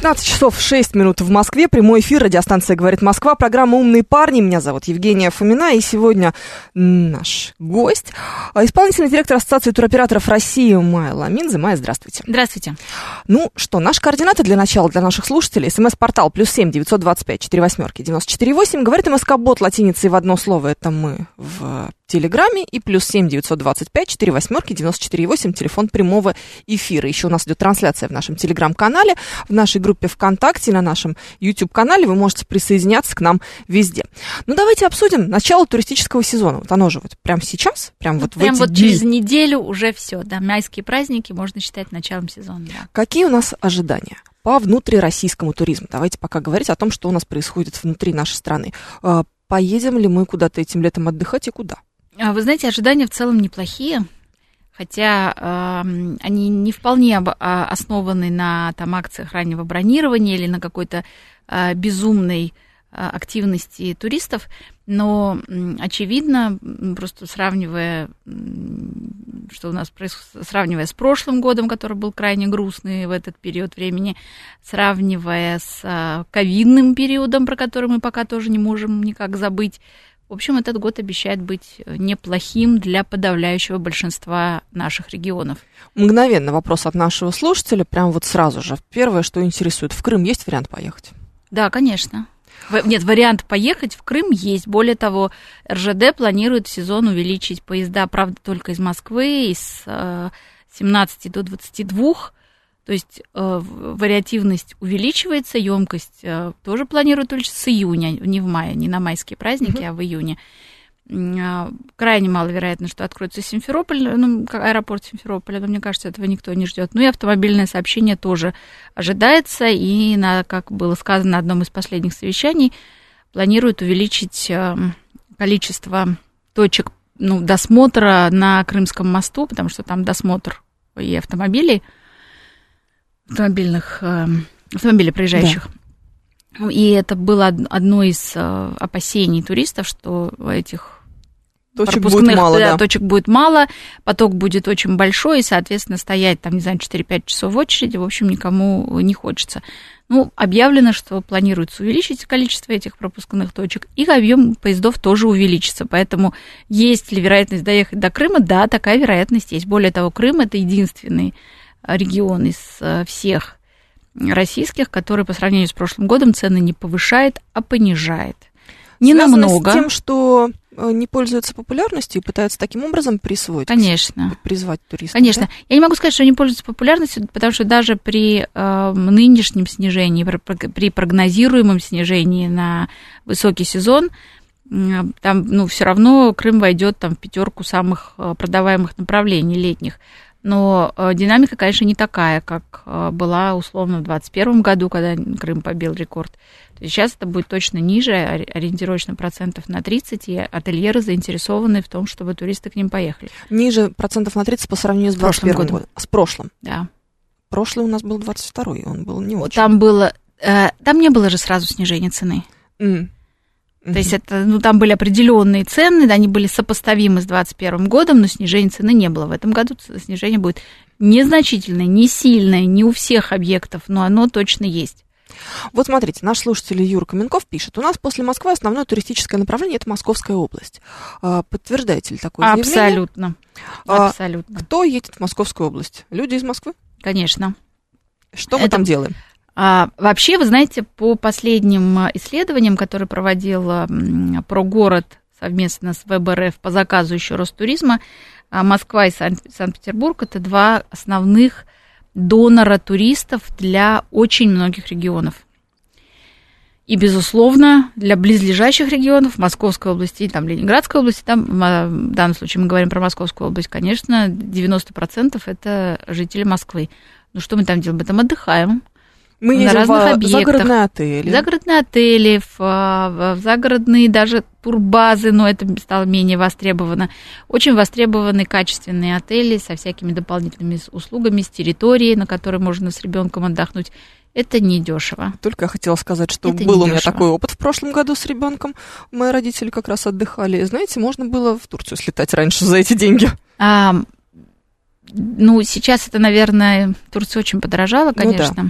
15 часов 6 минут в Москве. Прямой эфир. Радиостанция «Говорит Москва». Программа «Умные парни». Меня зовут Евгения Фомина. И сегодня наш гость, а, исполнительный директор Ассоциации туроператоров России Майя Ламинзе. Майя, здравствуйте. Здравствуйте. Ну что, наши координаты для начала для наших слушателей. СМС-портал плюс семь девятьсот двадцать пять четыре восьмерки девяносто четыре восемь. Говорит МСК-бот латиницей в одно слово. Это мы в Телеграме и плюс семь девятьсот двадцать пять четыре восьмерки девяносто четыре восемь. Телефон прямого эфира. Еще у нас идет трансляция в нашем Телеграм-канале, в нашей группе ВКонтакте, на нашем YouTube-канале. Вы можете присоединяться к нам везде. Ну, давайте обсудим начало туристического сезона. Вот оно же вот прямо сейчас, прям вот Прям в эти вот дни. через неделю уже все, да, майские праздники можно считать началом сезона, да. Какие у нас ожидания? По внутрироссийскому туризму. Давайте пока говорить о том, что у нас происходит внутри нашей страны. А, Поедем ли мы куда-то этим летом отдыхать и куда? А Вы знаете, ожидания в целом неплохие, хотя эм, они не вполне а, основаны на там, акциях раннего бронирования или на какой-то э, безумной э, активности туристов, но очевидно, просто сравнивая, что у нас происходит, сравнивая с прошлым годом, который был крайне грустный в этот период времени, сравнивая с э, ковидным периодом, про который мы пока тоже не можем никак забыть, в общем, этот год обещает быть э, неплохим для подавляющего большинства наших регионов. Мгновенно вопрос от нашего слушателя, прям вот сразу же. Первое, что интересует, в Крым есть вариант поехать? Да, конечно. Нет, вариант поехать в Крым есть. Более того, РЖД планирует в сезон увеличить поезда, правда, только из Москвы, из э, 17 до 22. То есть э, вариативность увеличивается, емкость э, тоже планируют увеличить с июня, не в мае, не на майские праздники, а в июне. А, Крайне маловероятно, что откроется Симферополь, ну, аэропорт Симферополя, но мне кажется, этого никто не ждет. Ну и автомобильное сообщение тоже ожидается, и, на, как было сказано на одном из последних совещаний, планируют увеличить э, количество точек ну, досмотра на Крымском мосту, потому что там досмотр и автомобилей, автомобильных, э, автомобилей проезжающих. И это было од- одно из э, опасений туристов, что этих Точек будет мало, да. точек будет мало, поток будет очень большой, и, соответственно, стоять там, не знаю, 4-5 часов в очереди, в общем, никому не хочется. Ну, объявлено, что планируется увеличить количество этих пропускных точек, и объем поездов тоже увеличится. Поэтому есть ли вероятность доехать до Крыма? Да, такая вероятность есть. Более того, Крым это единственный регион из э, всех российских, который по сравнению с прошлым годом цены не повышает, а понижает. Не Связано намного. с тем, что э, не пользуются популярностью и пытаются таким образом присвоить, Конечно. призвать туристов. Конечно. да? Я не могу сказать, что они пользуются популярностью, потому что даже при э, нынешнем снижении, при, прогнозируемом снижении на высокий сезон, там, ну, все равно Крым войдет там в пятерку самых э, продаваемых направлений летних. Но э, динамика, конечно, не такая, как э, была условно в 2021 году, когда Крым побил рекорд. То есть сейчас это будет точно ниже, ори- ориентировочно процентов на 30, и ательеры заинтересованы в том, чтобы туристы к ним поехали. Ниже процентов на 30 по сравнению с С прошлым 21 годом. годом. С прошлым. Да. Прошлый у нас был 22-й, он был не очень. Там было, э, там не было же сразу снижения цены. М. То есть это, ну, там были определенные цены, да, они были сопоставимы с 2021 годом, но снижения цены не было. В этом году снижение будет незначительное, не сильное, не у всех объектов, но оно точно есть. Вот смотрите, наш слушатель Юра Каменков пишет, у нас после Москвы основное туристическое направление это Московская область. А, Подтверждаете ли такое заявление? Абсолютно. А, Абсолютно. Кто едет в Московскую область? Люди из Москвы? Конечно. Что мы Это- там делаем? А, вообще, вы знаете, по последним а, исследованиям, которые проводил м, Прогород совместно с ВБРФ по заказу еще Ростуризма, а, Москва и Сан- Санкт-Петербург это два основных донора туристов для очень многих регионов. И, безусловно, для близлежащих регионов, Московской области там, Ленинградской области, там, а, в данном случае мы говорим про Московскую область, конечно, 90% это жители Москвы. Ну, что мы там делаем? Мы там отдыхаем, Мы на разных в объектах. загородные отели. Загородные отели, в, в- загородные даже турбазы, но это стало менее востребовано. Очень востребованы качественные отели со всякими дополнительными услугами, с территорией, на которой можно с ребенком отдохнуть. Это недешево. Только я хотела сказать, что Это был у меня такой опыт в прошлом году с ребенком. Мои родители как раз отдыхали. И, знаете, можно было в Турцию слетать раньше за эти деньги. А, ну, сейчас это, наверное, Турция очень подорожала, Ну да.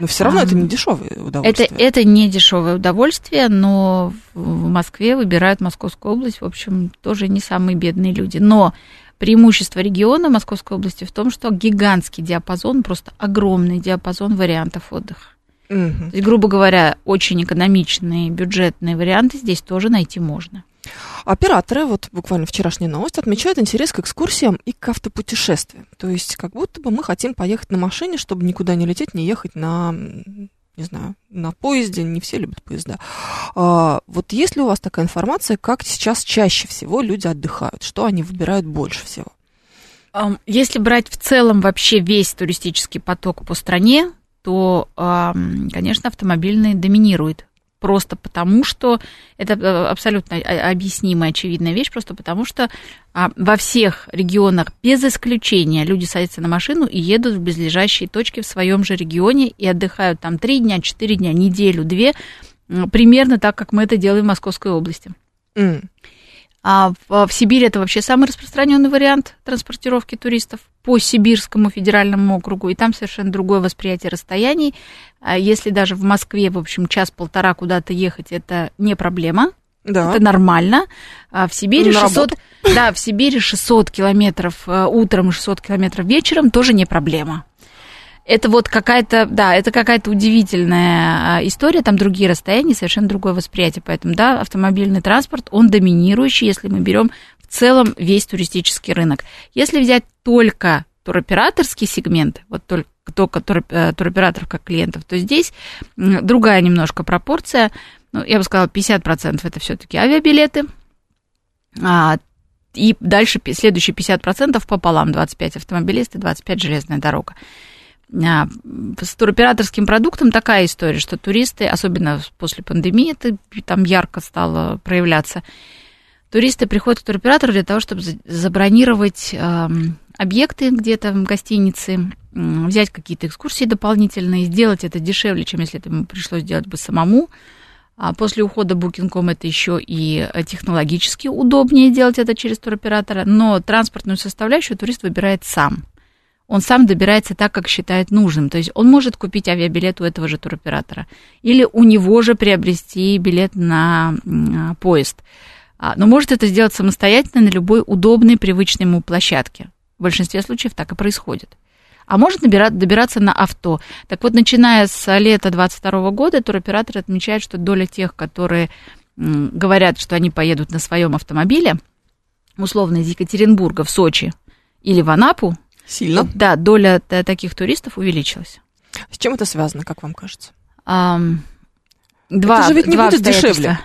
Но все равно А, это не дешевое Это, удовольствие. это не дешевое удовольствие, но в Москве выбирают Московскую область, в общем, тоже не самые бедные люди. Но преимущество региона Московской области в том, что гигантский диапазон, просто огромный диапазон вариантов отдыха. Мгм. То есть, грубо говоря, очень экономичные бюджетные варианты здесь тоже найти можно. Операторы, вот буквально вчерашняя новость, отмечают интерес к экскурсиям и к автопутешествиям. То есть как будто бы мы хотим поехать на машине, чтобы никуда не лететь, не ехать на, не знаю, на поезде. Не все любят поезда. А, вот есть ли у вас такая информация, как сейчас чаще всего люди отдыхают? Что они выбирают больше всего? Если брать в целом вообще весь туристический поток по стране, то, конечно, автомобильный доминирует. Просто потому, что это э, абсолютно о- объяснимая, очевидная вещь, просто потому что а, во всех регионах, без исключения, люди садятся на машину и едут в близлежащие точки в своем же регионе и отдыхают там три дня, четыре дня, неделю, две, примерно так, как мы это делаем в Московской области. М, А в, в Сибири это вообще самый распространенный вариант транспортировки туристов по Сибирскому федеральному округу, и там совершенно другое восприятие расстояний. А Если даже в Москве, в общем, час-полтора куда-то ехать, это не проблема, Да. это нормально. А в Сибири На 600, да, в Сибири 600 километров э, утром и 600 километров вечером тоже не проблема. Это вот какая-то, да, это какая-то удивительная а, история, там другие расстояния, совершенно другое восприятие. Поэтому, да, автомобильный транспорт, он доминирующий, если мы берем целом весь туристический рынок. Если взять только туроператорский сегмент, вот только, только э, туроператоров как клиентов, то здесь другая немножко пропорция. Ну, я бы сказала, 50% это все-таки авиабилеты, а, и дальше следующие 50% пополам, 25 автомобилисты, 25 железная дорога. А, С туроператорским продуктом такая история, что туристы, особенно после пандемии, это там ярко стало проявляться, туристы приходят к туроператору для того, чтобы за- забронировать эм, объекты где-то в гостинице, взять какие-то экскурсии дополнительные, сделать это дешевле, чем если это ему пришлось делать бы самому. А после ухода Booking.com это еще и э, технологически удобнее делать это через туроператора, но транспортную составляющую турист выбирает сам. Он сам добирается так, как считает нужным. То есть он может купить авиабилет у этого же туроператора или у него же приобрести билет на а, поезд. А, Но может это сделать самостоятельно на любой удобной, привычной ему площадке. В большинстве случаев так и происходит. А может набира- добираться на авто. Так вот, начиная с лета 2022 года, туроператоры отмечают, что доля тех, которые м, говорят, что они поедут на своем автомобиле, условно из Екатеринбурга в Сочи или в Анапу, Сильно. да, доля таких туристов увеличилась. С чем это связано, как вам кажется? Ам, Два, же ведь не будет дешевле.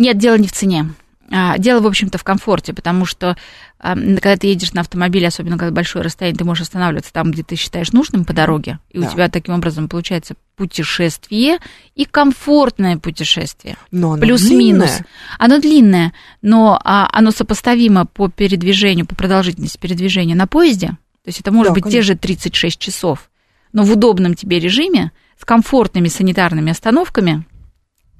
Нет, дело не в цене. А, Дело, в общем-то, в комфорте, потому что а, когда ты едешь на автомобиле, особенно когда большое расстояние, ты можешь останавливаться там, где ты считаешь нужным по дороге, и Да. у тебя таким образом получается путешествие и комфортное путешествие. Но оно Плюс-минус. Оно длинное, но а, оно сопоставимо по передвижению, по продолжительности передвижения на поезде. То есть это может Да, быть те же 36 часов, но в удобном тебе режиме, с комфортными санитарными остановками,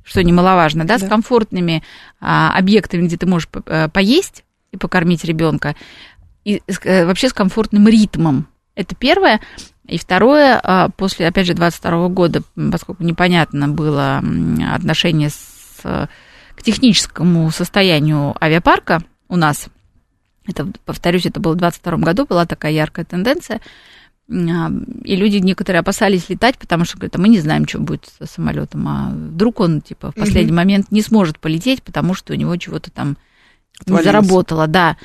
что немаловажно, да, Да. с комфортными а, объектами, где ты можешь э, поесть и покормить ребенка, и э, вообще с комфортным ритмом. Это первое. И второе, а, после, опять же, 22 года, поскольку непонятно было отношение с, к техническому состоянию авиапарка у нас, это, повторюсь, это было в 22 году, была такая яркая тенденция, а, и люди некоторые опасались летать, потому что говорят, а мы не знаем, что будет с самолетом, а вдруг он, типа, в последний Мгм. момент не сможет полететь, потому что у него чего-то там не заработало, да.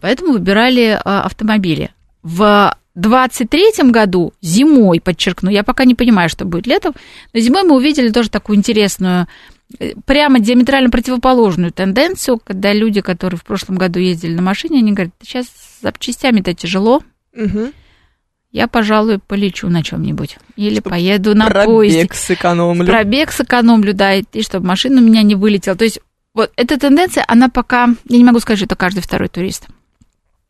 Поэтому выбирали а, автомобили. В 23 году, зимой, подчеркну, я пока не понимаю, что будет летом, но зимой мы увидели тоже такую интересную, э, прямо диаметрально противоположную тенденцию, когда люди, которые в прошлом году ездили на машине, они говорят, сейчас с запчастями-то тяжело, Мгм. Я, пожалуй, полечу на чем-нибудь. Или Чтоб поеду на Пробег поезде. сэкономлю. Пробег сэкономлю, да, и, и чтобы машина у меня не вылетела. То есть вот эта тенденция, она пока, я не могу сказать, что это каждый второй турист.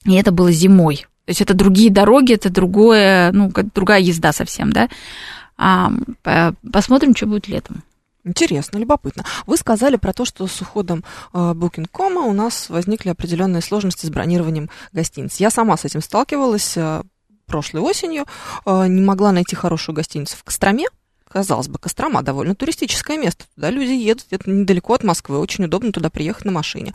И это было зимой. То есть это другие дороги, это другое, ну, другая езда совсем, да. А, по- посмотрим, что будет летом. Интересно, любопытно. Вы сказали про то, что с уходом э, Booking.com у нас возникли определенные сложности с бронированием гостиниц. Я сама с этим сталкивалась э, прошлой осенью, э, не могла найти хорошую гостиницу в Костроме. Казалось бы, Кострома довольно туристическое место. Туда люди едут, это недалеко от Москвы, очень удобно туда приехать на машине.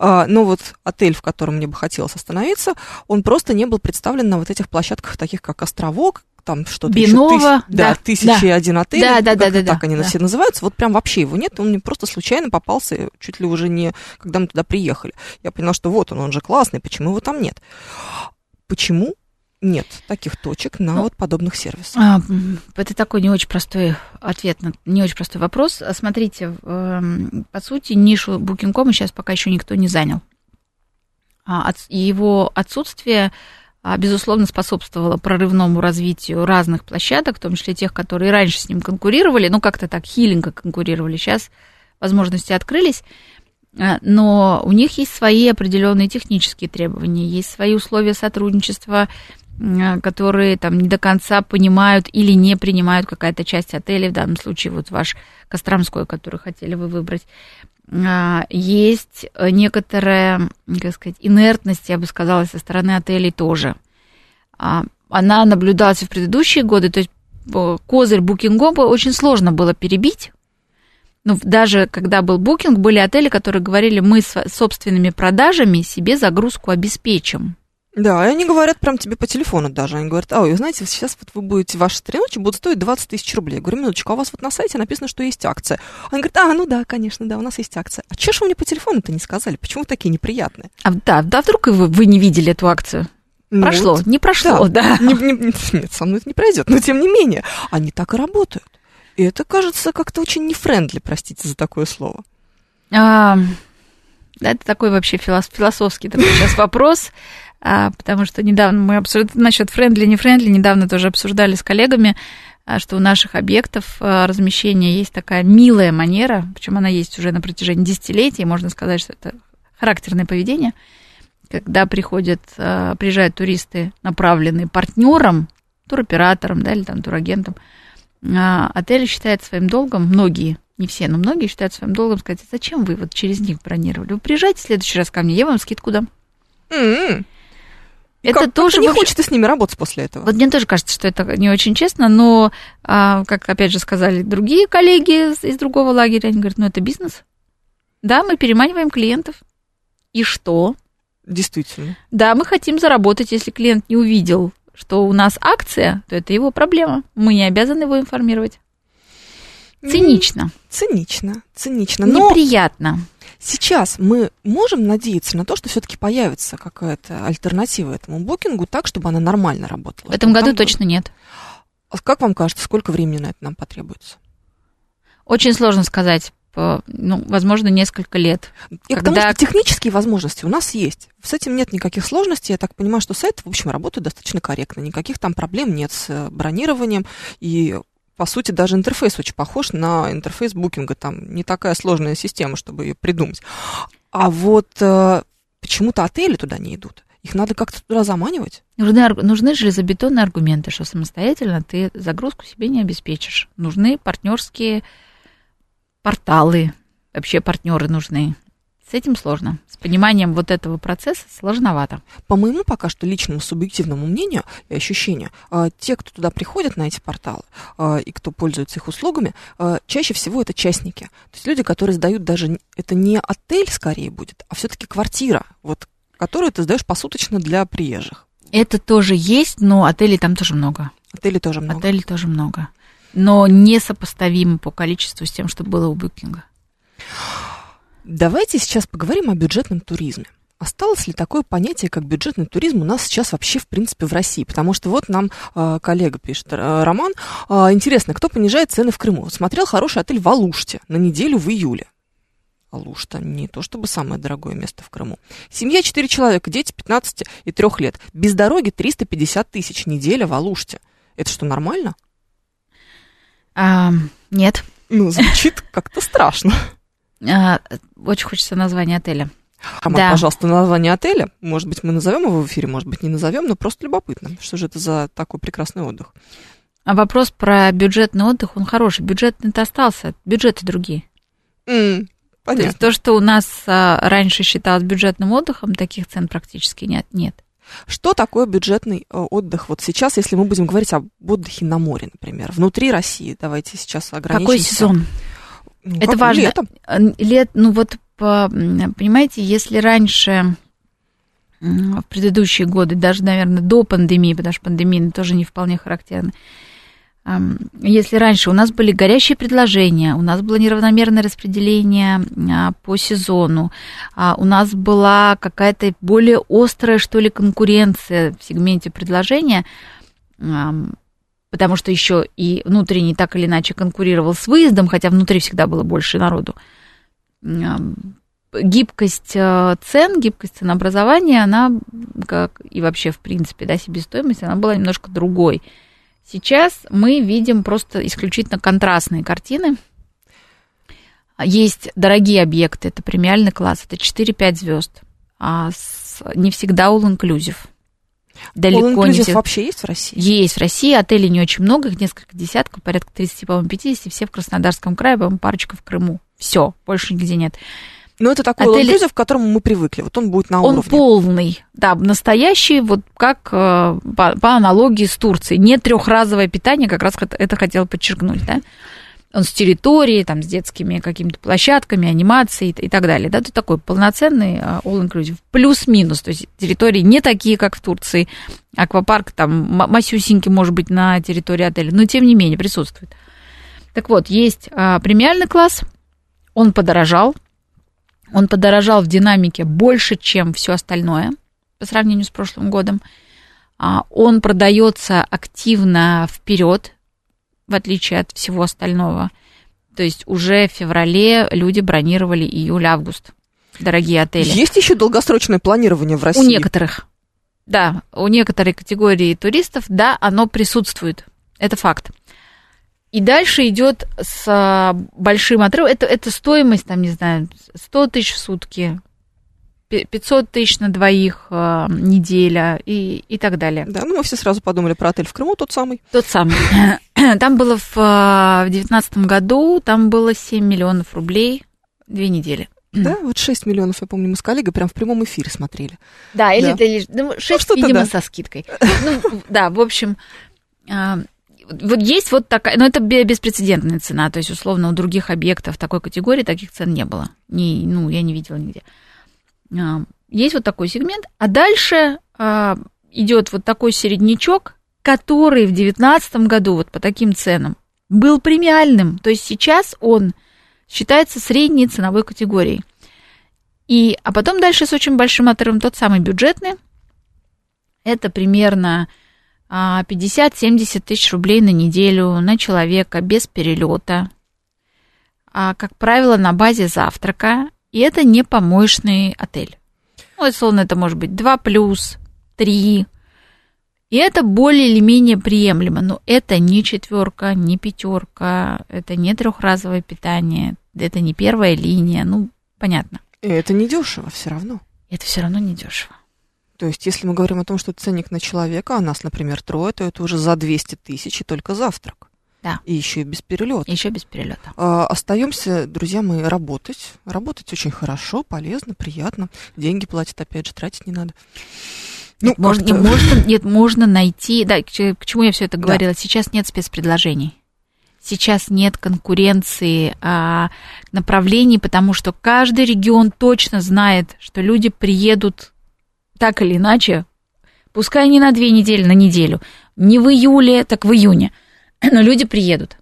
А, но вот отель, в котором мне бы хотелось остановиться, он просто не был представлен на вот этих площадках, таких как Островок, там что-то еще Бинова, тысяч- да, да, тысячи и один отель, Да, да, да, да, так да, они да. все называются, вот прям вообще его нет, он мне просто случайно попался, чуть ли уже не, когда мы туда приехали. Я поняла, что вот он, он же классный, почему его там нет? Почему нет таких точек на Ну, вот подобных сервисах? А, Это такой не очень простой ответ, на не очень простой вопрос. А Смотрите, эм, по сути, нишу Booking.com сейчас пока еще никто не занял. А его отсутствие, безусловно, способствовало прорывному развитию разных площадок, в том числе тех, которые раньше с ним конкурировали, ну, как-то так хиленько конкурировали. Сейчас возможности открылись. Но у них есть свои определенные технические требования, есть свои условия сотрудничества, которые там не до конца понимают или не принимают какая-то часть отелей, в данном случае вот ваш Костромской, который хотели вы выбрать. А, Есть э, некоторая, как сказать, инертность, я бы сказала, со стороны отелей тоже. А, Она наблюдалась в предыдущие годы, то есть э, козырь Booking.com очень сложно было перебить, ну, даже когда был букинг, были отели, которые говорили, мы с собственными продажами себе загрузку обеспечим. Да, и они говорят прям тебе по телефону даже. Они говорят, ой, вы знаете, сейчас вот вы будете, ваши три ночи будут стоить 20 тысяч рублей. Я говорю, минуточку, а у вас вот на сайте написано, что есть акция. Они говорят, а, ну да, конечно, да, у нас есть акция. А чё ж вы мне по телефону-то не сказали? Почему вы такие неприятные? А, да, да, вдруг и вы, вы не видели эту акцию? Ну, Прошло, вот, не прошло, да. Не- не- не- нет, со мной это не пройдет, но тем не менее, они так и работают. И это кажется как-то очень не friendly, простите за такое слово. А, да, это такой вообще филос- философский такой сейчас вопрос, а, потому что недавно мы обсуждали насчет friendly, не friendly, недавно тоже обсуждали с коллегами, а, что у наших объектов а, размещения есть такая милая манера, причем она есть уже на протяжении десятилетий, можно сказать, что это характерное поведение, когда приходят, а, приезжают туристы, направленные партнером, туроператором, да, или там турагентом, а, отель считает своим долгом, многие, не все, но многие считают своим долгом сказать, «А зачем вы вот через них бронировали? Вы приезжайте в следующий раз ко мне, я вам скидку дам. М-м. Это Как- тоже как-то не вообще- хочется с ними работать после этого. Вот мне тоже кажется, что это не очень честно, но, а, как опять же сказали другие коллеги из, другого лагеря, они говорят, ну это бизнес. Да, мы переманиваем клиентов. И что? Действительно. Да, мы хотим заработать. Если клиент не увидел, что у нас акция, то это его проблема. Мы не обязаны его информировать. Цинично, Цинично, цинично. Но неприятно. Сейчас мы можем надеяться на то, что все-таки появится какая-то альтернатива этому букингу, так, чтобы она нормально работала. В этом году Там- точно нет. А Как вам кажется, сколько времени на это нам потребуется? Очень сложно сказать. По- Ну, возможно, несколько лет. И потому Когда- что технические возможности у нас есть. С этим нет никаких сложностей. Я так понимаю, что сайт, в общем, работает достаточно корректно. Никаких там проблем нет с э, бронированием. И, по сути, даже интерфейс очень похож на интерфейс букинга. Там не такая сложная система, чтобы ее придумать. А вот э, почему-то отели туда не идут. Их надо как-то туда заманивать. Нужны, нужны железобетонные аргументы, что самостоятельно ты загрузку себе не обеспечишь. Нужны партнерские порталы, вообще партнеры нужны. С этим сложно. С пониманием вот этого процесса сложновато. По моему пока что личному субъективному мнению и ощущению, э, те, кто туда приходят на эти порталы э, и кто пользуется их услугами, э, чаще всего это частники. То есть люди, которые сдают даже... Это не отель скорее будет, а все-таки квартира, вот, которую ты сдаешь посуточно для приезжих. Это тоже есть, но отелей там тоже много. Отелей тоже много. Отелей тоже много. Но несопоставимо по количеству с тем, что было у букинга. Давайте сейчас поговорим о бюджетном туризме. Осталось ли такое понятие, как бюджетный туризм у нас сейчас вообще, в принципе, в России? Потому что вот нам э, коллега пишет, э, Роман, э, интересно, кто понижает цены в Крыму? Смотрел хороший отель в Алуште на неделю в июле. Алушта не то чтобы самое дорогое место в Крыму. Семья 4 человека, дети 15 и 3 лет. Без дороги 350 тысяч неделя в Алуште. Это что, нормально? А, нет. Ну, звучит как-то страшно. А, очень хочется название отеля. Хамар, да. пожалуйста, название отеля. Может быть, мы назовем его в эфире, может быть, не назовем, но просто любопытно. Что же это за такой прекрасный отдых? А вопрос про бюджетный отдых, он хороший. Бюджетный-то остался, бюджеты другие. Mm, понятно. То есть то, что у нас а, раньше считалось бюджетным отдыхом, таких цен практически нет. нет. Что такое бюджетный э, отдых? Вот сейчас, если мы будем говорить об отдыхе на море, например, внутри России, давайте сейчас ограничимся. Какой сезон? Ну, Это важно. Летом. Лет, ну вот, понимаете, если раньше в предыдущие годы, даже, наверное, до пандемии, потому что пандемия тоже не вполне характерна, если раньше у нас были горящие предложения, у нас было неравномерное распределение а, по сезону, а у нас была какая-то более острая, что ли, конкуренция в сегменте предложения, потому что еще и внутренний так или иначе конкурировал с выездом, хотя внутри всегда было больше народу. Гибкость э, цен, гибкость ценообразования, она, как и вообще, в принципе, да, себестоимость, она была немножко другой. Сейчас мы видим просто исключительно контрастные картины. Есть дорогие объекты, это премиальный класс, это 4-5 звезд, а с, не всегда all-inclusive. Далеко не все. вообще есть в России? Есть в России, отелей не очень много, их несколько десятков, порядка 30, по-моему, 50, все в Краснодарском крае, по-моему, парочка в Крыму. Все, больше нигде нет. Но это такой Отель... к которому мы привыкли. Вот он будет на он уровне. Он полный, да, настоящий, вот как э, по, по аналогии с Турцией. Не трехразовое питание, как раз это хотел подчеркнуть, да. Он с территорией, там, с детскими какими-то площадками, анимацией и так далее. Да, это такой полноценный э, all-inclusive. Плюс-минус, то есть территории не такие, как в Турции. Аквапарк там масюсенький, может быть, на территории отеля, но тем не менее присутствует. Так вот, есть а, премиальный класс, он подорожал, он подорожал в динамике больше, чем все остальное по сравнению с прошлым годом. А, он продается активно вперед, в отличие от всего остального. То есть уже в феврале люди бронировали июль-август. Дорогие отели. Есть еще долгосрочное планирование в России? У некоторых. Да, у некоторой категории туристов, да, оно присутствует. Это факт. И дальше идет с а, большим отрывом. Это, это стоимость, там, не знаю, 100 тысяч в сутки, 500 тысяч на двоих э, неделя и, и так далее. Да, ну мы все сразу подумали про отель в Крыму, тот самый. Тот самый. Там было в 2019 году, там было 7 миллионов рублей две недели. Да, вот 6 миллионов, я помню, мы с коллегой прям в прямом эфире смотрели. Да, или да. или ну, 6, ну, видимо, да. со скидкой. Ну, да, в общем, вот есть вот такая, но это беспрецедентная цена, то есть, условно, у других объектов такой категории таких цен не было. Не, ну, я не видела нигде. А, есть вот такой сегмент, а дальше а, идет вот такой середнячок, который в 2019 году вот по таким ценам был премиальным, то есть сейчас он считается средней ценовой категорией. И, а потом дальше с очень большим отрывом тот самый бюджетный, это примерно 50-70 тысяч рублей на неделю на человека без перелета. А, как правило, на базе завтрака. И это не помоечный отель. Ну, условно, это может быть 2 плюс, 3. И это более или менее приемлемо. Но это не четверка, не пятерка, это не трехразовое питание, это не первая линия. Ну, понятно. И это не дешево все равно. Это все равно не дешево. То есть, если мы говорим о том, что ценник на человека, а нас, например, трое, то это уже за 200 тысяч и только завтрак. Да. И еще и без перелета. Еще без перелета. А, остаемся, друзья мои, работать. Работать очень хорошо, полезно, приятно. Деньги платят, опять же, тратить не надо. Ну, можно, не, можно, нет, можно найти. Да, к, к чему я все это говорила? Да. Сейчас нет спецпредложений. Сейчас нет конкуренции а, направлений, потому что каждый регион точно знает, что люди приедут так или иначе, пускай не на две недели, на неделю, не в июле, так в июне, но люди приедут.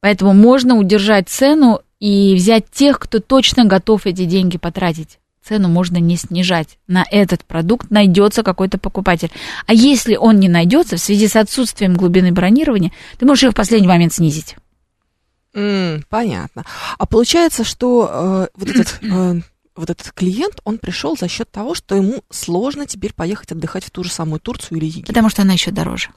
Поэтому можно удержать цену и взять тех, кто точно готов эти деньги потратить. Цену можно не снижать. На этот продукт найдется какой-то покупатель. А если он не найдется в связи с отсутствием глубины бронирования, ты можешь ее в последний момент снизить. М, понятно. А получается, что э, вот этот э, вот этот клиент, он пришел за счет того, что ему сложно теперь поехать отдыхать в ту же самую Турцию или Египет. Потому что она еще дороже.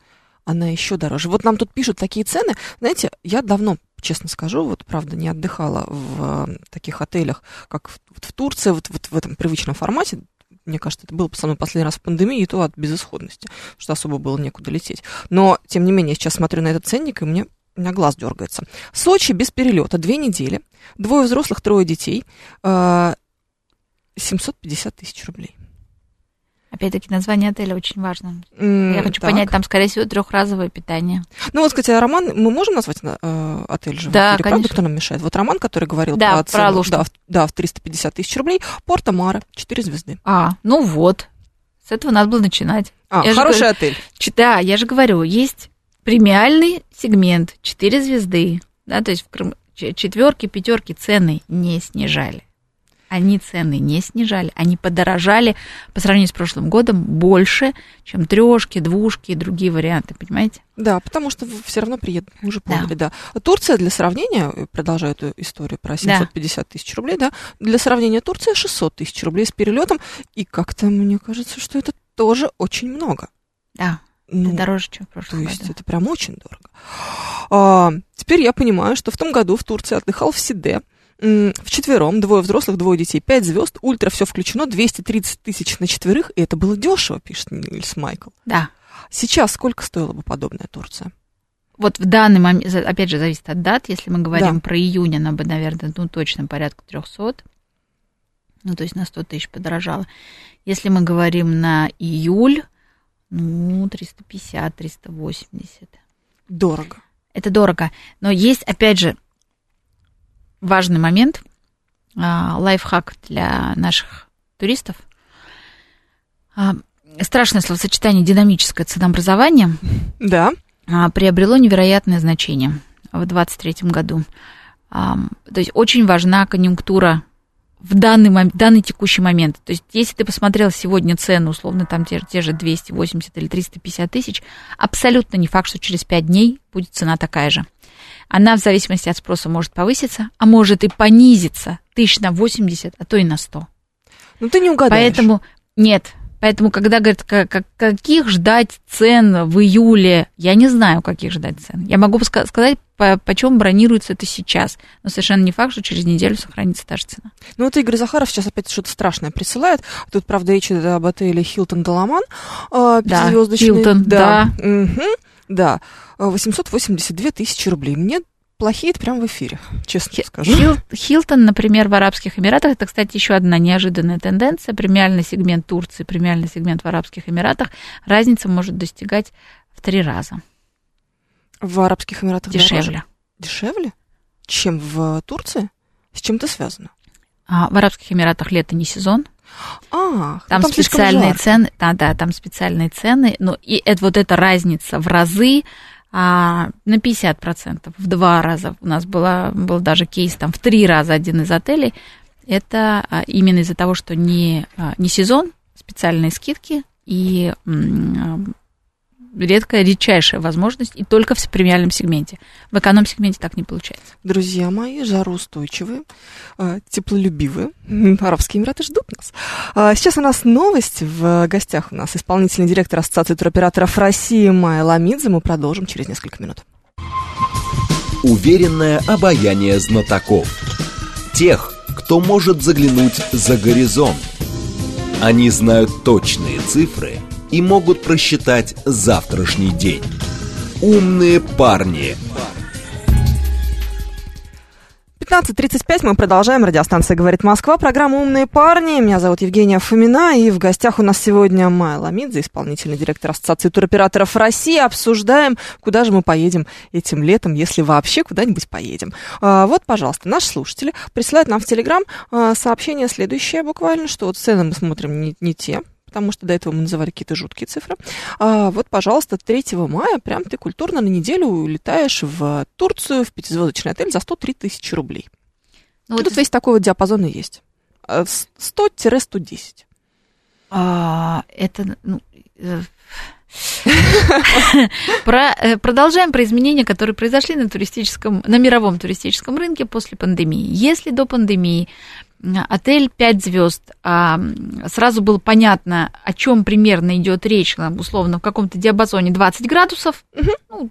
Она еще дороже. Вот нам тут пишут такие цены. Знаете, я давно, честно скажу, вот правда не отдыхала в э, таких отелях, как в, вот в Турции, вот, вот в этом привычном формате. Мне кажется, это было со мной последний раз в пандемии, и то от безысходности, что особо было некуда лететь. Но, тем не менее, я сейчас смотрю на этот ценник, и мне у меня глаз дергается. Сочи без перелета, две недели, двое взрослых, трое детей, э, 750 тысяч рублей. Опять-таки, название отеля очень важно. М, Я хочу так. понять, там, скорее всего, трехразовое питание. Ну вот, кстати, Роман, мы можем назвать э, отель же? Да, правда, конечно. кто нам мешает? Вот Роман, который говорил Да, про про Алушты. да, в, да, в 350 тысяч рублей, Порто Мара, 4 звезды. А, ну вот. С этого надо было начинать. А, Я же хороший говорю- отель. Да, я же говорю, есть премиальный сегмент, 4 звезды, да, то есть в Крым четверки, пятерки цены не снижали. Они цены не снижали, они подорожали по сравнению с прошлым годом больше, чем трешки, двушки и другие варианты, понимаете? Да, потому что все равно приедут, мы уже поняли, да. Турция, для сравнения, э, продолжаю эту историю про 750 тысяч рублей, да, для сравнения Турция 600 тысяч рублей с перелетом, и как-то мне кажется, что это тоже очень много. Да, Ну, это дороже, чем в То прошлом есть году. это прям очень дорого. А, теперь я понимаю, что в том году в Турции отдыхал в Сиде. М, Вчетвером, двое взрослых, двое детей, пять звезд, ультра, все включено, 230 тысяч на четверых, и это было дешево, пишет Нильс Майкл. Да. Сейчас сколько стоила бы подобная Турция? Вот в данный момент, опять же, зависит от дат. Если мы говорим Да. про июнь, она бы, наверное, ну, точно порядка 300. Ну, то есть на 100 тысяч подорожала. Если мы говорим на июль, ну, 350, 380. Дорого. Это дорого. Но есть, опять же, важный момент, а, лайфхак для наших туристов. А, Страшное словосочетание динамическое ценообразование Да. а, приобрело невероятное значение в 2023 году. То есть очень важна конъюнктура в данный, мом- данный текущий момент. То есть если ты посмотрел сегодня цену, условно, там те, те же 280 или 350 тысяч, абсолютно не факт, что через 5 дней будет цена такая же. Она в зависимости от спроса может повыситься, а может и понизиться тысяч на 80, а то и на 100. Ну ты не угадаешь. Поэтому нет. Поэтому, когда говорят, ка- ка- каких ждать цен в июле, я не знаю, каких ждать цен. Я могу ска- сказать, по, почем бронируется это сейчас. Но совершенно не факт, что через неделю сохранится та же цена. Ну, вот Игорь Захаров сейчас опять что-то страшное присылает. Тут, правда, речь идет об отеле Хилтон Даламан. Да, Hilton, да. Мгм, да. А, 882 тысячи рублей. Мне плохие это прям в эфире, честно Хи- скажу. Хил- Хилтон, например, в Арабских Эмиратах, это, кстати, еще одна неожиданная тенденция. Премиальный сегмент Турции, премиальный сегмент в Арабских Эмиратах. Разница может достигать в три раза В Арабских Эмиратах дороже. дешевле. Дешевле? Чем в Турции? С чем это связано? А в Арабских Эмиратах лето не сезон, А, Там, ну, слишком специальные цены, да, да, там специальные цены, но и это, вот эта разница в разы а, на 50%, в два раза. У нас была, был даже кейс там в три раза один из отелей. Это а, именно из-за того, что не, а, не сезон, специальные скидки и а, редкая, редчайшая возможность, и только в премиальном сегменте. В эконом-сегменте так не получается. Друзья мои, жароустойчивые, э, теплолюбивые. Арабские Эмираты ждут нас. А, Сейчас у нас новость. В гостях у нас исполнительный директор Ассоциации туроператоров России Майя Ламидзе. Мы продолжим через несколько минут. Уверенное обаяние знатоков. Тех, кто может заглянуть за горизонт. Они знают точные цифры и могут просчитать завтрашний день. Умные парни. 15.35 мы продолжаем. Радиостанция «Говорит Москва». Программа «Умные парни». Меня зовут Евгения Фомина. И в гостях у нас сегодня Майя Ламидзе, исполнительный директор Ассоциации туроператоров России. Обсуждаем, куда же мы поедем этим летом, если вообще куда-нибудь поедем. А, Вот, пожалуйста, наши слушатели присылают нам в Телеграм а, сообщение следующее буквально, что вот цены мы смотрим не, не те, потому что до этого мы называли какие-то жуткие цифры. А, вот, пожалуйста, 3 мая прям ты культурно на неделю улетаешь в Турцию, в пятизвездочный отель за 103 тысячи рублей. Ну, Тут весь такой вот диапазон и есть. А, с- 100-110. А, это, ну, э, Про, э, продолжаем про изменения, которые произошли на туристическом, на мировом туристическом рынке после пандемии. Если до пандемии отель 5 звезд, а, сразу было понятно, о чем примерно идет речь, условно, в каком-то диапазоне 20 градусов, ну,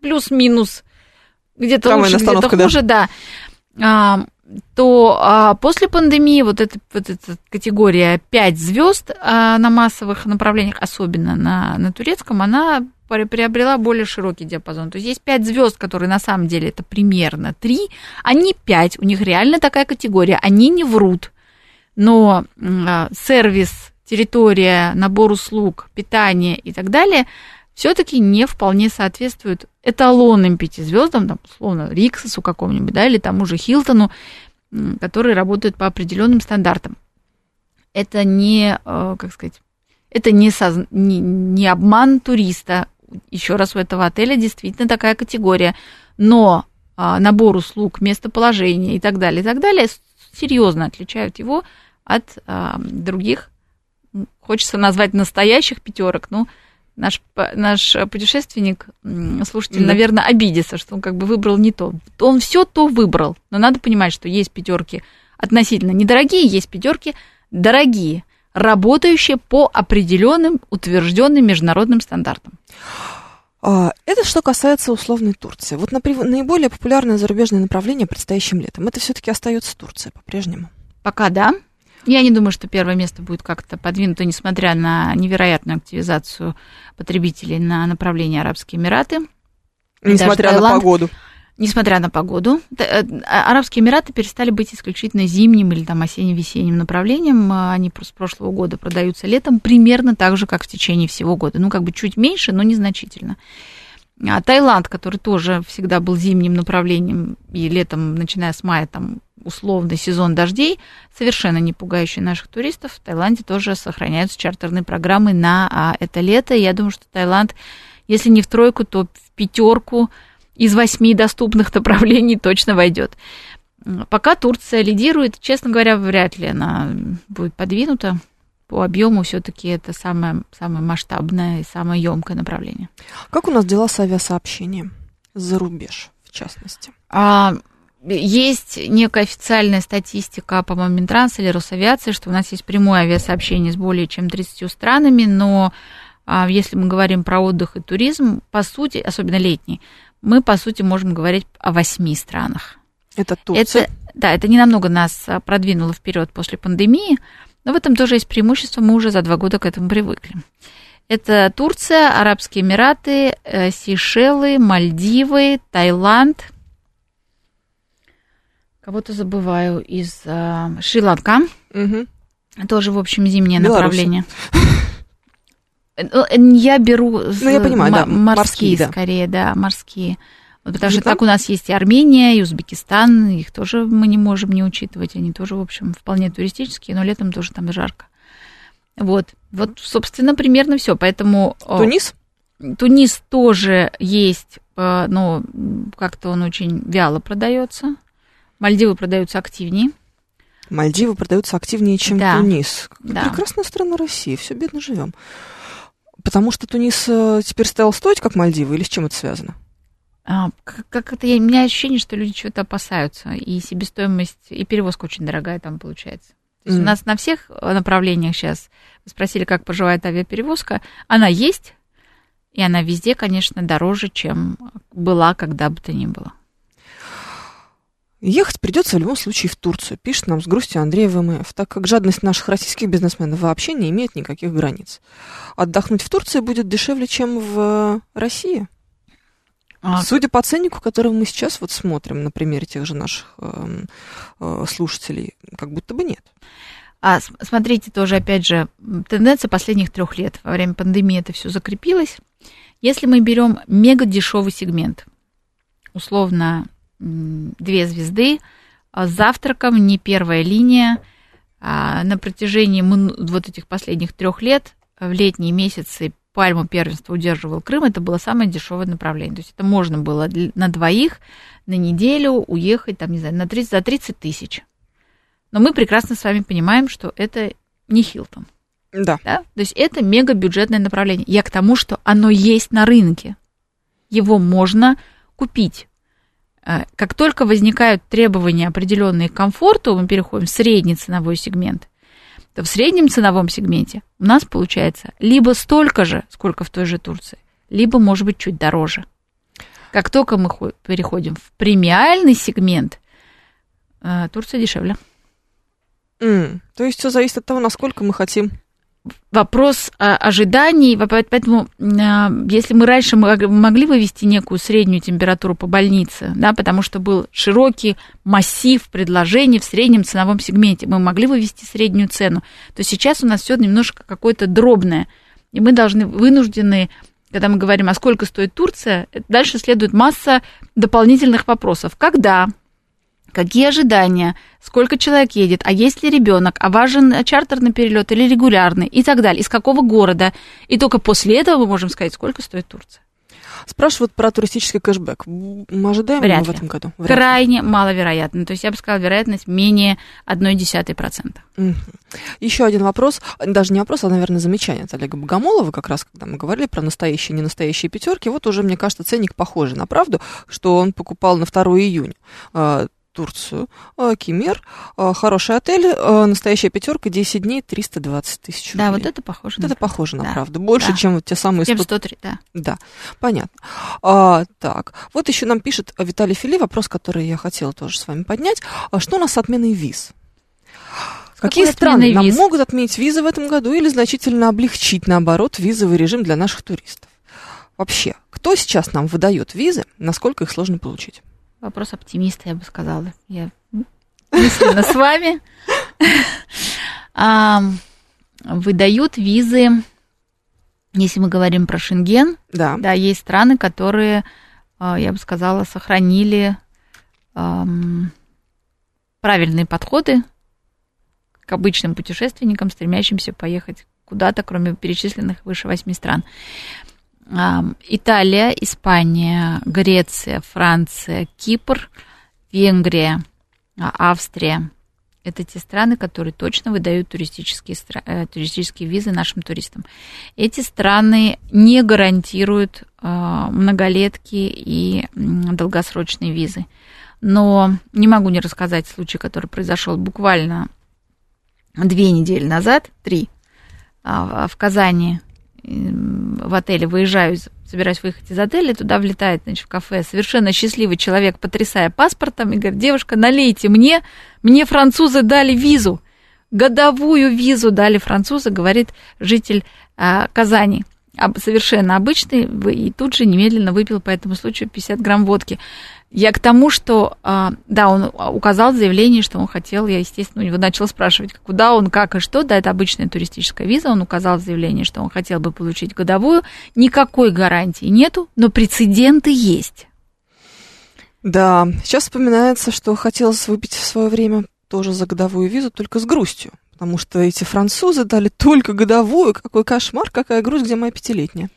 плюс-минус, где-то лучше, где-то хуже, да. да то а, после пандемии вот эта, вот эта категория 5 звезд а, на массовых направлениях, особенно на, на турецком, она приобрела более широкий диапазон. То есть есть 5 звезд, которые на самом деле это примерно 3, они 5, у них реально такая категория, они не врут. Но а, сервис, территория, набор услуг, питание и так далее все-таки не вполне соответствуют эталонным пятизвездам, там, условно, Риксосу какому-нибудь, да, или тому же Хилтону, которые работают по определенным стандартам. Это не, э, как сказать, это не, соз... не, не обман туриста. Еще раз, у этого отеля действительно такая категория. Но а, набор услуг, местоположение и так далее, и так далее серьезно отличают его от других, хочется назвать настоящих пятерок, ну, наш, наш путешественник, слушатель, да. наверное, обидится, что он как бы выбрал не то. Он все то выбрал, но надо понимать, что есть пятерки относительно недорогие, есть пятерки дорогие, работающие по определенным утвержденным международным стандартам. А, это что касается условной Турции. Вот наиболее популярное зарубежное направление предстоящим летом. Это все-таки остается Турция по-прежнему. Пока да. Я не думаю, что первое место будет как-то подвинуто, несмотря на невероятную активизацию потребителей на направлении Арабские Эмираты. Несмотря на погоду. Несмотря на погоду. Э, Арабские Эмираты перестали быть исключительно зимним или там осенне-весенним направлением. Они с прошлого года продаются летом примерно так же, как в течение всего года. Ну, как бы чуть меньше, но незначительно. А Таиланд, который тоже всегда был зимним направлением, и летом, начиная с мая, там условный сезон дождей, совершенно не пугающий наших туристов. В Таиланде тоже сохраняются чартерные программы на а, это лето. Я думаю, что Таиланд, если не в тройку, то в пятерку из восьми доступных направлений точно войдет. Пока Турция лидирует, честно говоря, вряд ли она будет подвинута. По объему все-таки это самое, самое масштабное и самое емкое направление. Как у нас дела с авиасообщением за рубеж, в частности? А, есть некая официальная статистика, по-моему, Минтранс или Росавиации, что у нас есть прямое авиасообщение с более чем 30 странами, но а, если мы говорим про отдых и туризм, по сути, особенно летний, мы, по сути, можем говорить о восьми странах. Это Турция? Это, да, это не намного нас а, продвинуло вперед после пандемии, но в этом тоже есть преимущество, мы уже за два года к этому привыкли. Это Турция, Арабские Эмираты, э, Сейшелы, Мальдивы, Таиланд – Кого-то забываю из э, Шри-Ланка. Угу. Тоже, в общем, зимнее Беларусь. направление. Ну, я беру ну, я понимаю, да, морские, морские да. скорее, да, морские. Вот потому что так у нас есть и Армения, и Узбекистан, их тоже мы не можем не учитывать, они тоже, в общем, вполне туристические, но летом тоже там жарко. Вот, вот, собственно, примерно все. Поэтому Тунис? Тунис тоже есть, э, но как-то он очень вяло продается. Мальдивы продаются активнее. Мальдивы продаются активнее, чем да. Тунис. Да. Прекрасная страна России, все бедно живем. Потому что Тунис э, теперь стал стоить, как Мальдивы, или с чем это связано? А, как это, у меня ощущение, что люди чего-то опасаются, и себестоимость, и перевозка очень дорогая там получается. То есть mm. у нас на всех э, направлениях сейчас, вы спросили, как поживает авиаперевозка, она есть, и она везде, конечно, дороже, чем была когда бы то ни было. Ехать придется в любом случае в Турцию, пишет нам с грустью Андрей ВМФ, так как жадность наших российских бизнесменов вообще не имеет никаких границ. Отдохнуть в Турции будет дешевле, чем в России. А... Судя по ценнику, который мы сейчас вот смотрим на примере тех же наших э, э, слушателей, как будто бы нет. А смотрите, тоже, опять же, тенденция последних трех лет. Во время пандемии это все закрепилось. Если мы берем мега дешевый сегмент, условно две звезды, а с завтраком, не первая линия. А на протяжении вот этих последних трех лет в летние месяцы пальму первенства удерживал Крым, это было самое дешевое направление. То есть это можно было на двоих на неделю уехать, там, не знаю, на 30, за 30 тысяч. Но мы прекрасно с вами понимаем, что это не Хилтон. Да. Да? То есть это мегабюджетное направление. Я к тому, что оно есть на рынке. Его можно купить. Э, Как только возникают требования определенные к комфорту, мы переходим в средний ценовой сегмент, то в среднем ценовом сегменте у нас получается либо столько же, сколько в той же Турции, либо, может быть, чуть дороже. Как только мы хо- переходим в премиальный сегмент, э, Турция дешевле. М, То есть все зависит от того, насколько мы хотим. Вопрос ожиданий, поэтому а, если мы раньше мог- могли вывести некую среднюю температуру по больнице, да, потому что был широкий массив предложений в среднем ценовом сегменте, мы могли вывести среднюю цену, то сейчас у нас все немножко какое-то дробное, и мы должны вынуждены когда мы говорим, а сколько стоит Турция, дальше следует масса дополнительных вопросов. Когда? Какие ожидания? Сколько человек едет? А есть ли ребенок? А важен чартерный перелет или регулярный? И так далее. Из какого города? И только после этого мы можем сказать, сколько стоит Турция. Спрашивают про туристический кэшбэк. Мы ожидаем Вряд его в ли. этом году? Вряд ли. Крайне маловероятно. То есть я бы сказала, вероятность менее 0,1%. Мгм. Еще один вопрос, даже не вопрос, а, наверное, замечание от Олега Богомолова, как раз когда мы говорили про настоящие и ненастоящие пятерки. Вот уже, мне кажется, ценник похожий на правду, что он покупал на 2 июня э, Турцию, э, Кемер, э, хороший отель, э, настоящая пятерка, 10 дней, 320 тысяч Да, рублей. вот это похоже. Вот на это похоже на Да. правду. Больше, Да. чем вот те самые 100 103, да. Да, понятно. А, так, вот еще нам пишет Виталий Фили вопрос, который я хотела тоже с вами поднять. А что у нас с отменой виз? Какие страны нам виз? могут отменить визы в этом году или значительно облегчить, наоборот, визовый режим для наших туристов? Вообще, кто сейчас нам выдает визы, насколько их сложно получить? Вопрос оптимиста, я бы сказала. Я мысленно с вами. Выдают визы, если мы говорим про Шенген, Да. да, есть страны, которые, а, я бы сказала, сохранили правильные подходы к обычным путешественникам, стремящимся поехать куда-то, кроме перечисленных выше восьми стран. Италия, Испания, Греция, Франция, Кипр, Венгрия, а, Австрия. Это те страны, которые точно выдают туристические, э, туристические визы нашим туристам. Эти страны не гарантируют а, многолетки и долгосрочные визы. Но не могу не рассказать случай, который произошел буквально две недели назад, три, А, в Казани в отеле выезжаю, собираюсь выехать из отеля, туда влетает, значит, в кафе совершенно счастливый человек, потрясая паспортом, и говорит, девушка, налейте мне, мне французы дали визу, годовую визу дали французы, говорит житель а, Казани. Совершенно обычный, и тут же немедленно выпил по этому случаю 50 грамм водки. Я к тому, что, а, да, он указал в заявлении, что он хотел, я, естественно, у него начала спрашивать, куда он, как и что, да, это обычная туристическая виза, он указал в заявлении, что он хотел бы получить годовую, никакой гарантии нету, но прецеденты есть. Да, сейчас вспоминается, что хотелось выпить в свое время тоже за годовую визу, только с грустью. Потому что эти французы дали только годовую. Какой кошмар, какая грусть, где моя пятилетняя.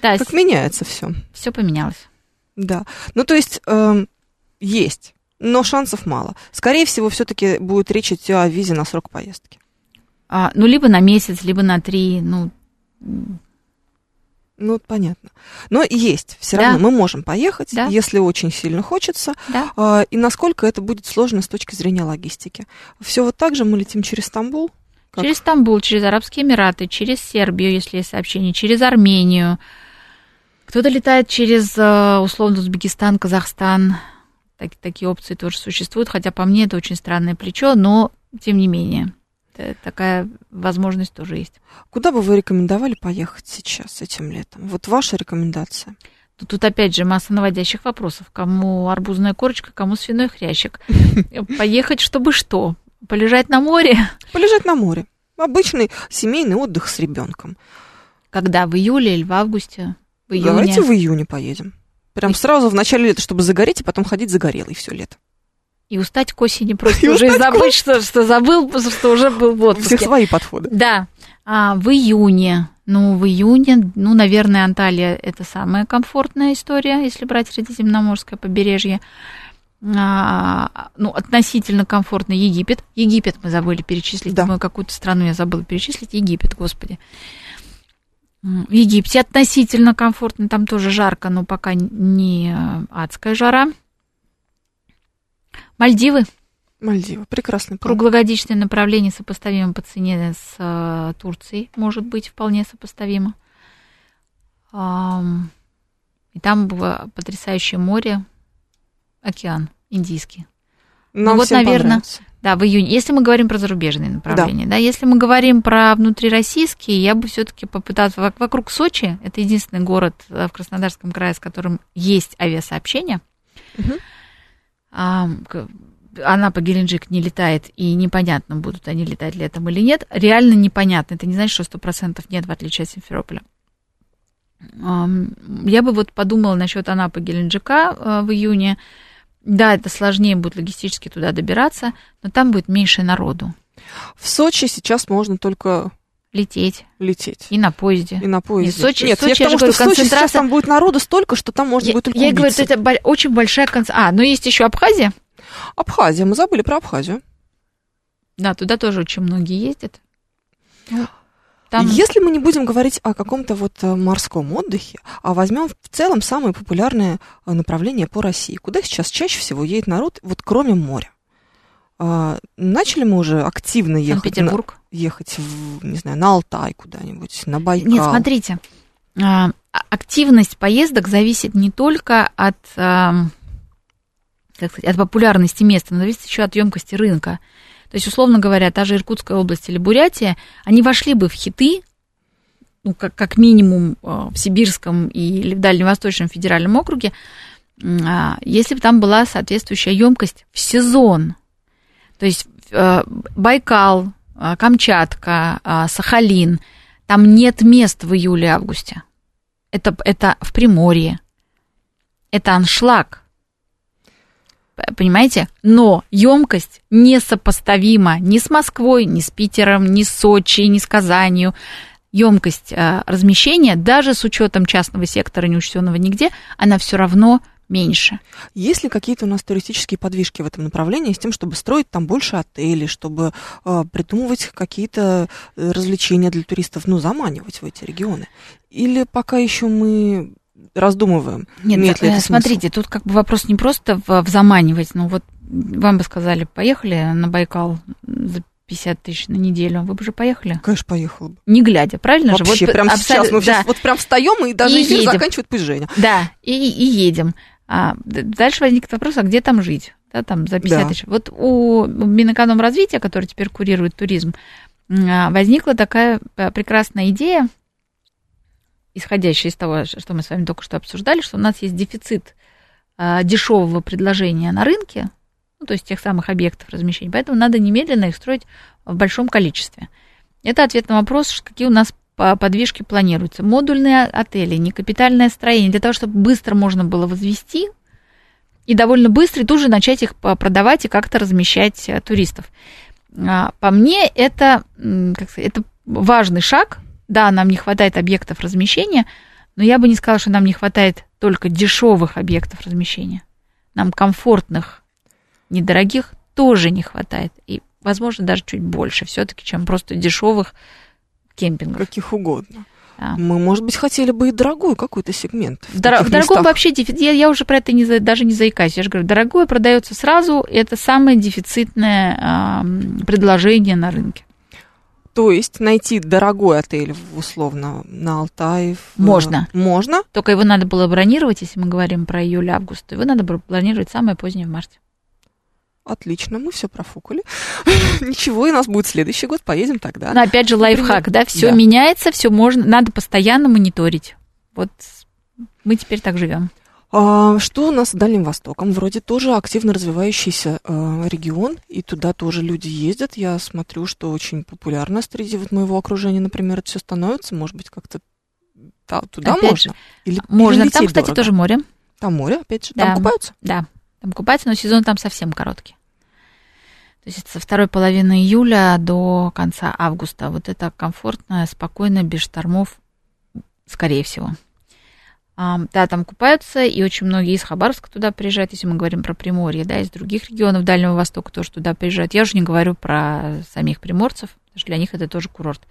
Да, Как меняется все. все поменялось. Да. Ну, то есть, эм, есть, но шансов мало. Скорее всего, все-таки будет речь идти о визе на срок поездки. А, ну, либо на месяц, либо на три, ну, Ну, понятно. Но есть. Все Да. равно мы можем поехать, Да. если очень сильно хочется. да. А, и насколько это будет сложно с точки зрения логистики. Все вот так же мы летим через Стамбул. Как? Через Стамбул, через Арабские Эмираты, через Сербию, если есть сообщение, через Армению. Кто-то летает через, э, условно, Узбекистан, Казахстан. Так- такие опции тоже существуют, хотя по мне это очень странное плечо, но тем не менее. Т- Такая возможность тоже есть. Куда бы вы рекомендовали поехать сейчас, этим летом? Вот ваша рекомендация. Тут, тут опять же масса наводящих вопросов. Кому арбузная корочка, кому свиной хрящик. Поехать, чтобы что? Полежать на море? Полежать на море. Обычный семейный отдых с ребенком. Когда? В июле или в августе? В июне? Давайте в июне поедем. Прям сразу в начале лета, чтобы загореть, и потом ходить загорелый все лето. И устать к осени просто И уже и забыть, что, что забыл, что уже был в У всех отпуске. свои подходы. Да, а, в июне. Ну, в июне, ну, наверное, Анталия это самая комфортная история, если брать Средиземноморское побережье. а, ну, относительно комфортно Египет. Египет мы забыли перечислить. Да. Мы какую-то страну я забыла перечислить. Египет, господи. В Египте относительно комфортно, там тоже жарко, но пока не адская жара. Мальдивы, Мальдивы. Прекрасный план. круглогодичное направление сопоставимо по цене с э, Турцией, может быть, вполне сопоставимо. Ам, И там было потрясающее море, океан Индийский. Нам вот, всем наверное, понравится. Да, в июне. Если мы говорим про зарубежные направления, да, если мы говорим про внутрироссийские, я бы все-таки попыталась вок- вокруг Сочи, это единственный город э, в Краснодарском крае, с которым есть авиасообщение. Мгм. А, к- Анапа, Геленджик не летает, и непонятно, будут они летать летом или нет. Реально непонятно. Это не значит, что 100% нет, в отличие от Симферополя. Я бы вот подумала насчет Анапы, Геленджика э, в июне. Да, это сложнее будет логистически туда добираться, но там будет меньше народу. В Сочи сейчас можно только Лететь лететь. и на поезде. И на поезде. Сочи- Нет, Сочи, я я тому, что говорю, в Сочи сейчас концентрация- там будет народу столько, что там можно Я, будет я говорю, это очень большая концентрация. А, но есть еще Абхазия. Абхазия, мы забыли про Абхазию. Да, туда тоже очень многие ездят. Ну, Там Если мы не будем говорить о каком-то вот э, морском отдыхе, а возьмем в целом самое популярное э, направление по России, куда сейчас чаще всего едет народ, вот кроме моря? А, начали мы уже активно ехать, на, ехать в, не знаю, на Алтай куда-нибудь, на Байкал? Нет, смотрите, а, а- активность поездок зависит не только от, ам, как сказать, от популярности места, но зависит еще от емкости рынка. То есть, условно говоря, та же Иркутская область или Бурятия, они вошли бы в хиты, ну, как, как минимум а, в Сибирском или в Дальневосточном федеральном округе, а, если бы там была соответствующая емкость в сезон. То есть э, Байкал, а, Камчатка, а, Сахалин, там нет мест в июле-августе. Это, это в Приморье. Это аншлаг. Понимаете? Но емкость несопоставима ни с Москвой, ни с Питером, ни с Сочи, ни с Казанью. Емкость размещения, даже с учетом частного сектора, не учтенного нигде, она все равно меньше. Есть ли какие-то у нас туристические подвижки в этом направлении с тем, чтобы строить там больше отелей, чтобы э, придумывать какие-то э, развлечения для туристов, ну, заманивать в эти регионы? Или пока еще мы раздумываем? Нет, имеет ли э, это смысл? смотрите, тут как бы вопрос не просто в, в заманивать, ну вот вам бы сказали, поехали на Байкал за 50 тысяч на неделю, вы бы же поехали, Конечно, поехала бы. не глядя, правильно же? Вообще, Вот прямо абсолютно- сейчас. Мы да, сейчас вот прям встаем и даже И эфир едем. заканчивает пусть Женя. Да, и, и едем. А, дальше возникнет вопрос, а где там жить? Да, там за 50 Да. тысяч. Вот у Минэкономразвития, который теперь курирует туризм, а, возникла такая а, прекрасная идея, исходящая из того, что мы с вами только что обсуждали, что у нас есть дефицит а, дешевого предложения на рынке, ну, то есть тех самых объектов размещения, поэтому надо немедленно их строить в большом количестве. Это ответ на вопрос, какие у нас подвижки планируются. Модульные отели, не капитальное строение, для того, чтобы быстро можно было возвести и довольно быстро и тут же начать их продавать и как-то размещать э, туристов. А, По мне, это, как сказать, это важный шаг. Да, нам не хватает объектов размещения, но я бы не сказала, что нам не хватает только дешевых объектов размещения. Нам комфортных, недорогих тоже не хватает. И, возможно, даже чуть больше все-таки, чем просто дешевых кемпингов. Каких угодно. Да. Мы, может быть, хотели бы и дорогой какой-то сегмент. В, дор- в дорогом местах. вообще дефицит. Я, я уже про это не, даже не заикаюсь. Я же говорю, дорогое продается сразу. Это самое дефицитное ам, предложение на рынке. То есть найти дорогой отель условно на Алтае. в- Можно. Можно. Только его надо было бронировать, если мы говорим про июль-август. Его надо было бронировать самое позднее в марте. Отлично, мы все профукали. Ничего, и у нас будет следующий год, поедем тогда. Но опять же лайфхак, да, все Да. меняется, все можно, надо постоянно мониторить. Вот мы теперь так живем. А, что у нас с Дальним Востоком? Вроде тоже активно развивающийся э, регион, и туда тоже люди ездят. Я смотрю, что очень популярно среди вот моего окружения, например, это все становится. Может быть, как-то та- туда Опять можно? Или, Можно. Там, кстати, дорого? тоже море. Там море, опять же, Да. там купаются? Да, там купаться, но сезон там совсем короткий. То есть это со второй половины июля до конца августа. Вот это комфортно, спокойно, без штормов, скорее всего. А, да, там купаются, и очень многие из Хабаровска туда приезжают, если мы говорим про Приморье, да, из других регионов Дальнего Востока тоже туда приезжают. Я уже не говорю про самих приморцев, потому что для них это тоже курорт.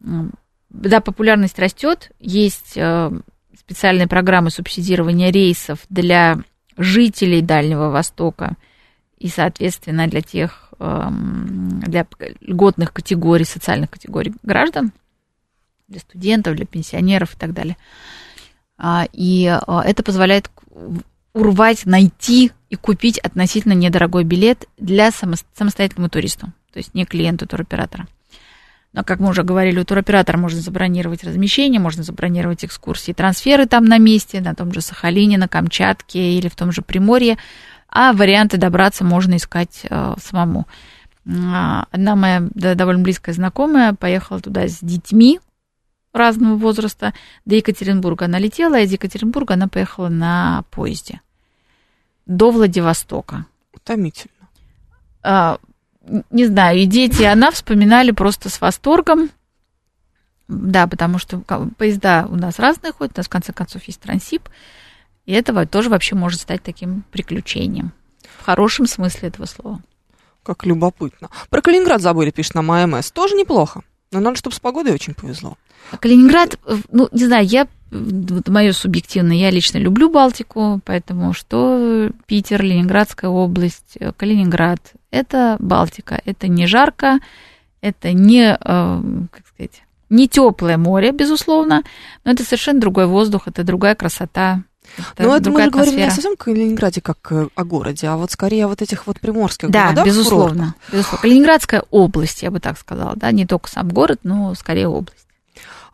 Да, популярность растет, есть э, специальные программы субсидирования рейсов для жителей Дальнего Востока и, соответственно, для тех, эм, для льготных категорий, социальных категорий граждан, для студентов, для пенсионеров и так далее. А, и а, это позволяет урвать, найти и купить относительно недорогой билет для самостоятельному туристу, то есть не клиенту туроператора. Но, как мы уже говорили, у туроператора можно забронировать размещение, можно забронировать экскурсии, трансферы там на месте, на том же Сахалине, на Камчатке или в том же Приморье, а варианты добраться можно искать э, самому. А, одна моя да, довольно близкая знакомая поехала туда с детьми, разного возраста до Екатеринбурга. Она летела, а из Екатеринбурга она поехала на поезде до Владивостока. Утомительно. А, не знаю, и дети, и она вспоминали просто с восторгом. Да, потому что поезда у нас разные ходят, у нас в конце концов есть трансип, и это тоже вообще может стать таким приключением. В хорошем смысле этого слова. Как любопытно. Про Калининград забыли, пишет нам АМС. Тоже неплохо. Но надо, чтобы с погодой очень повезло. Калининград, ну, не знаю, я, вот мое субъективное, я лично люблю Балтику, поэтому что Питер, Ленинградская область, э, Калининград, это Балтика, это не жарко, это не, э, как сказать, не теплое море, безусловно, но это совершенно другой воздух, это другая красота. Это ну, это мы же говорим не совсем о Калининграде как э, о городе, а вот скорее о вот этих вот приморских да, городах. безусловно, безусловно. Калининградская область, я бы так сказала, да, не только сам город, но скорее область.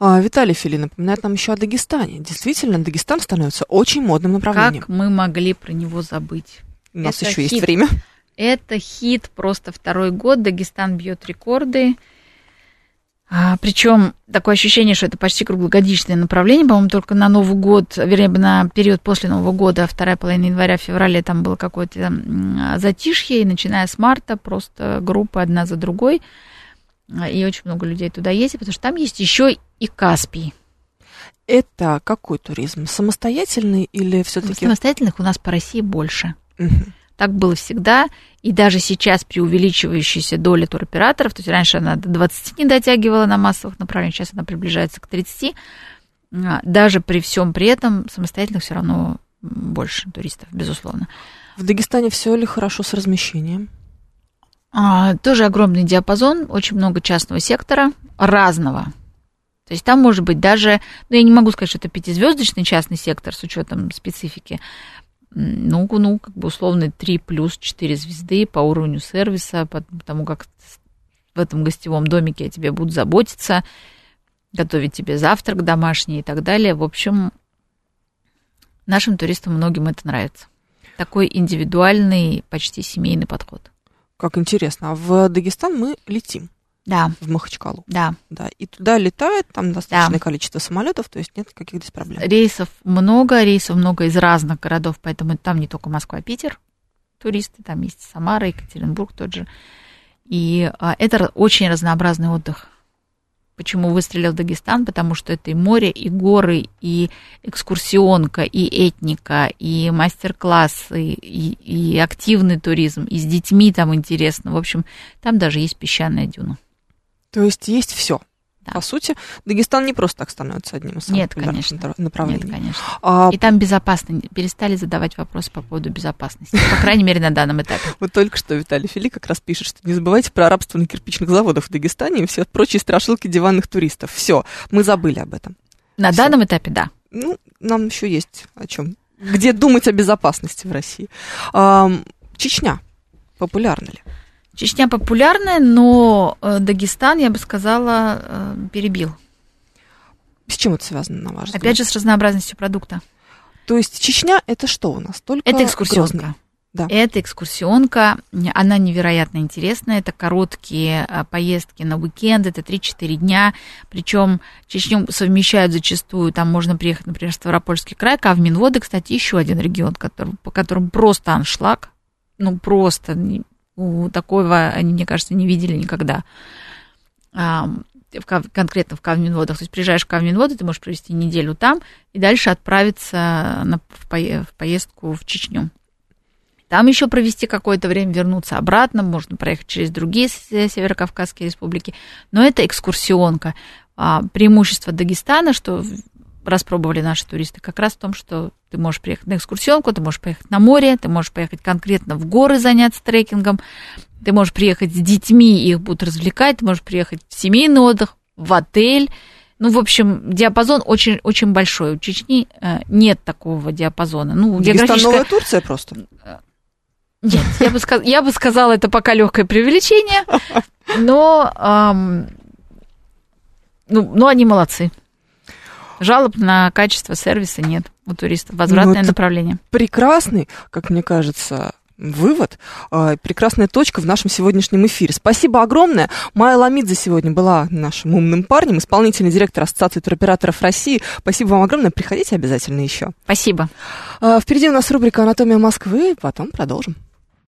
А, Виталий Фили напоминает нам еще о Дагестане. Действительно, Дагестан становится очень модным направлением. Как мы могли про него забыть? У нас Это еще хит. есть время. Это хит просто второй год. Дагестан бьет рекорды. А, причем такое ощущение, что это почти круглогодичное направление, по-моему, только на Новый год, вернее, на период после Нового года, вторая половина января, февраля, там было какое-то затишье, и начиная с марта просто группы одна за другой и очень много людей туда ездит, потому что там есть еще и Каспий. Это какой туризм? Самостоятельный или все-таки? Самостоятельных у нас по России больше. Угу. Так было всегда, и даже сейчас при увеличивающейся доле туроператоров, то есть раньше она до 20 не дотягивала на массовых направлениях, сейчас она приближается к 30, а, даже при всем при этом самостоятельных все равно больше туристов, безусловно. В Дагестане все ли хорошо с размещением? А, тоже огромный диапазон, очень много частного сектора, разного. То есть там может быть даже, ну я не могу сказать, что это пятизвездочный частный сектор с учетом специфики, ну, ну, как бы условно 3 плюс 4 звезды по уровню сервиса, потому как в этом гостевом домике о тебе будут заботиться, готовить тебе завтрак домашний и так далее. В общем, нашим туристам многим это нравится. Такой индивидуальный, почти семейный подход. Как интересно. А в Дагестан мы летим. Да. В Махачкалу. Да. Да. И туда летает, там достаточное да. количество самолетов, то есть нет никаких здесь проблем. Рейсов много, рейсов много из разных городов, поэтому там не только Москва, а Питер туристы, там есть Самара, Екатеринбург тот же. И а, это очень разнообразный отдых. Почему выстрелил Дагестан? Потому что это и море, и горы, и экскурсионка, и этника, и мастер-классы, и, и активный туризм, и с детьми там интересно. В общем, там даже есть песчаная дюна. То есть есть все. Да. По сути, Дагестан не просто так становится одним из самых Нет, конечно. направлений. Нет, конечно. А... И там безопасно. Перестали задавать вопросы по поводу безопасности. По крайней мере, на данном этапе. Вот только что Виталий Фили как раз пишет, что не забывайте про рабство на кирпичных заводах в Дагестане и все прочие страшилки диванных туристов. Все, мы забыли об этом. На все. данном этапе, да. Ну, нам еще есть о чем. Где думать о безопасности в России. Чечня популярна ли? Чечня популярная, но э, Дагестан, я бы сказала, э, перебил. С чем это связано, на ваш взгляд? Опять же, с разнообразностью продукта. То есть Чечня это что у нас? Только это экскурсионка. Да. Это экскурсионка, она невероятно интересная, это короткие э, поездки на уикенд, это 3-4 дня, причем Чечню совмещают зачастую, там можно приехать, например, в Ставропольский край, а в Минводы, кстати, еще один регион, который, по которому просто аншлаг, ну просто у такого они, мне кажется, не видели никогда. в, конкретно в Кавминводах. То есть приезжаешь в Кавминводы, ты можешь провести неделю там и дальше отправиться на, в, в поездку в Чечню. Там еще провести какое-то время, вернуться обратно, можно проехать через другие северокавказские республики, но это экскурсионка. А преимущество Дагестана, что распробовали наши туристы, как раз в том, что ты можешь приехать на экскурсионку, ты можешь поехать на море, ты можешь поехать конкретно в горы заняться трекингом, ты можешь приехать с детьми, их будут развлекать, ты можешь приехать в семейный отдых, в отель. Ну, в общем, диапазон очень, очень большой. У Чечни э, нет такого диапазона. Ну, географическая... новая Турция просто? Нет, я бы, сказ... я бы сказала, это пока легкое преувеличение, но, эм, ну, ну, они молодцы. Жалоб на качество сервиса нет у туристов. Возвратное ну, направление. Прекрасный, как мне кажется, вывод. А, прекрасная точка в нашем сегодняшнем эфире. Спасибо огромное. Майя Ламидзе сегодня была нашим умным парнем, исполнительный директор Ассоциации туроператоров России. Спасибо вам огромное. Приходите обязательно еще. Спасибо. А, впереди у нас рубрика «Анатомия Москвы», потом продолжим.